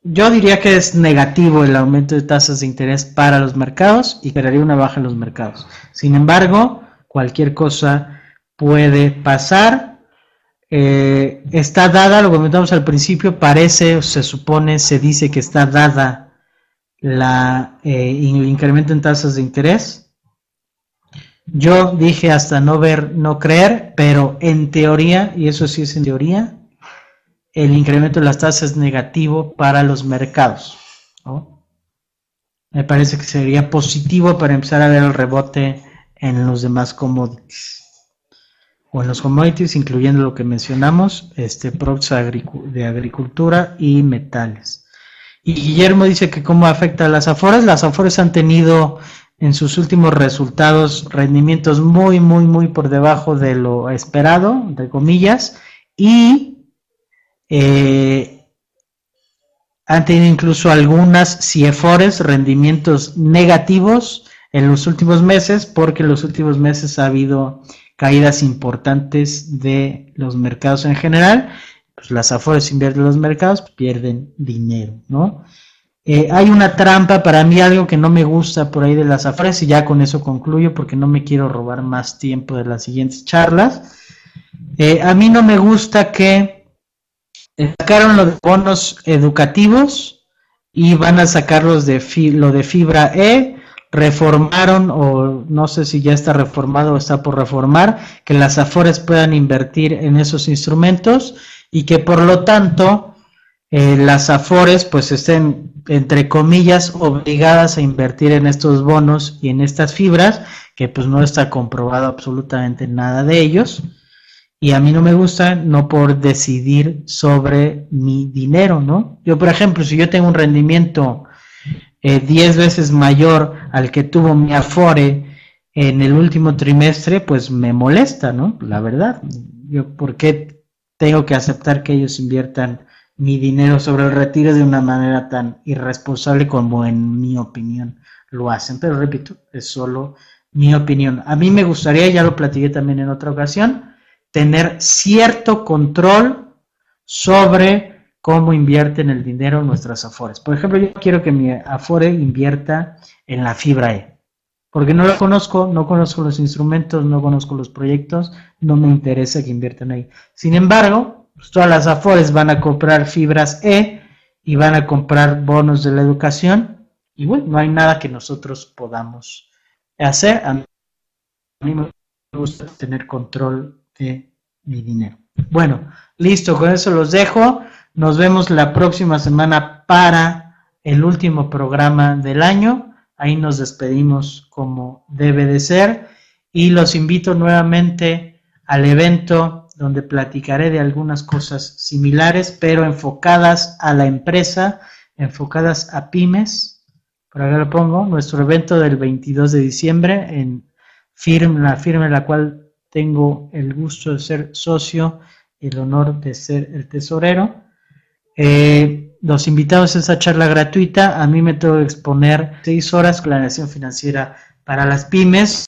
yo diría que es negativo el aumento de tasas de interés para los mercados y crearía una baja en los mercados. Sin embargo, cualquier cosa puede pasar eh, está dada, lo comentamos al principio, parece, se supone, se dice que está dada la, eh, el incremento en tasas de interés. Yo dije hasta no ver, no creer, pero en teoría, y eso sí es en teoría, el incremento de las tasas es negativo para los mercados. Me parece que sería positivo para empezar a ver el rebote en los demás commodities o en los commodities, incluyendo lo que mencionamos, este, productos de agricultura y metales. Y Guillermo dice que cómo afecta a las afores. Las afores han tenido en sus últimos resultados rendimientos muy, muy, muy por debajo de lo esperado, entre comillas, y eh, han tenido incluso algunas CIEFORES rendimientos negativos en los últimos meses, porque en los últimos meses ha habido caídas importantes de los mercados en general, pues las afores invierten los mercados, pues pierden dinero, ¿no? Eh, hay una trampa, para mí algo que no me gusta por ahí de las afores, y ya con eso concluyo porque no me quiero robar más tiempo de las siguientes charlas. Eh, a mí no me gusta que sacaron los bonos educativos y van a sacarlos de lo de fibra E, reformaron, o no sé si ya está reformado o está por reformar, que las AFORES puedan invertir en esos instrumentos y que por lo tanto eh, las AFORES pues estén, entre comillas, obligadas a invertir en estos bonos y en estas fibras, que pues no está comprobado absolutamente nada de ellos. Y a mí no me gusta no por decidir sobre mi dinero, ¿no? Yo, por ejemplo, si yo tengo un rendimiento 10 eh, veces mayor al que tuvo mi Afore en el último trimestre, pues me molesta, ¿no? La verdad. Yo, ¿por qué tengo que aceptar que ellos inviertan mi dinero sobre el retiro de una manera tan irresponsable como en mi opinión lo hacen? Pero repito, es solo mi opinión. A mí me gustaría, ya lo platiqué también en otra ocasión, tener cierto control sobre cómo invierten el dinero nuestras afores. Por ejemplo, yo quiero que mi afore invierta en la fibra E, porque no lo conozco, no conozco los instrumentos, no conozco los proyectos, no me interesa que inviertan ahí. Sin embargo, pues, todas las afores van a comprar fibras E y van a comprar bonos de la educación y bueno, no hay nada que nosotros podamos hacer. A mí me gusta tener control mi dinero. Bueno, listo, con eso los dejo. Nos vemos la próxima semana para el último programa del año. Ahí nos despedimos como debe de ser y los invito nuevamente al evento donde platicaré de algunas cosas similares, pero enfocadas a la empresa, enfocadas a pymes. Por acá lo pongo, nuestro evento del 22 de diciembre en la firma en la cual tengo el gusto de ser socio y el honor de ser el tesorero. Eh, los invitados a esa charla gratuita. A mí me tengo que exponer seis horas planeación financiera para las pymes.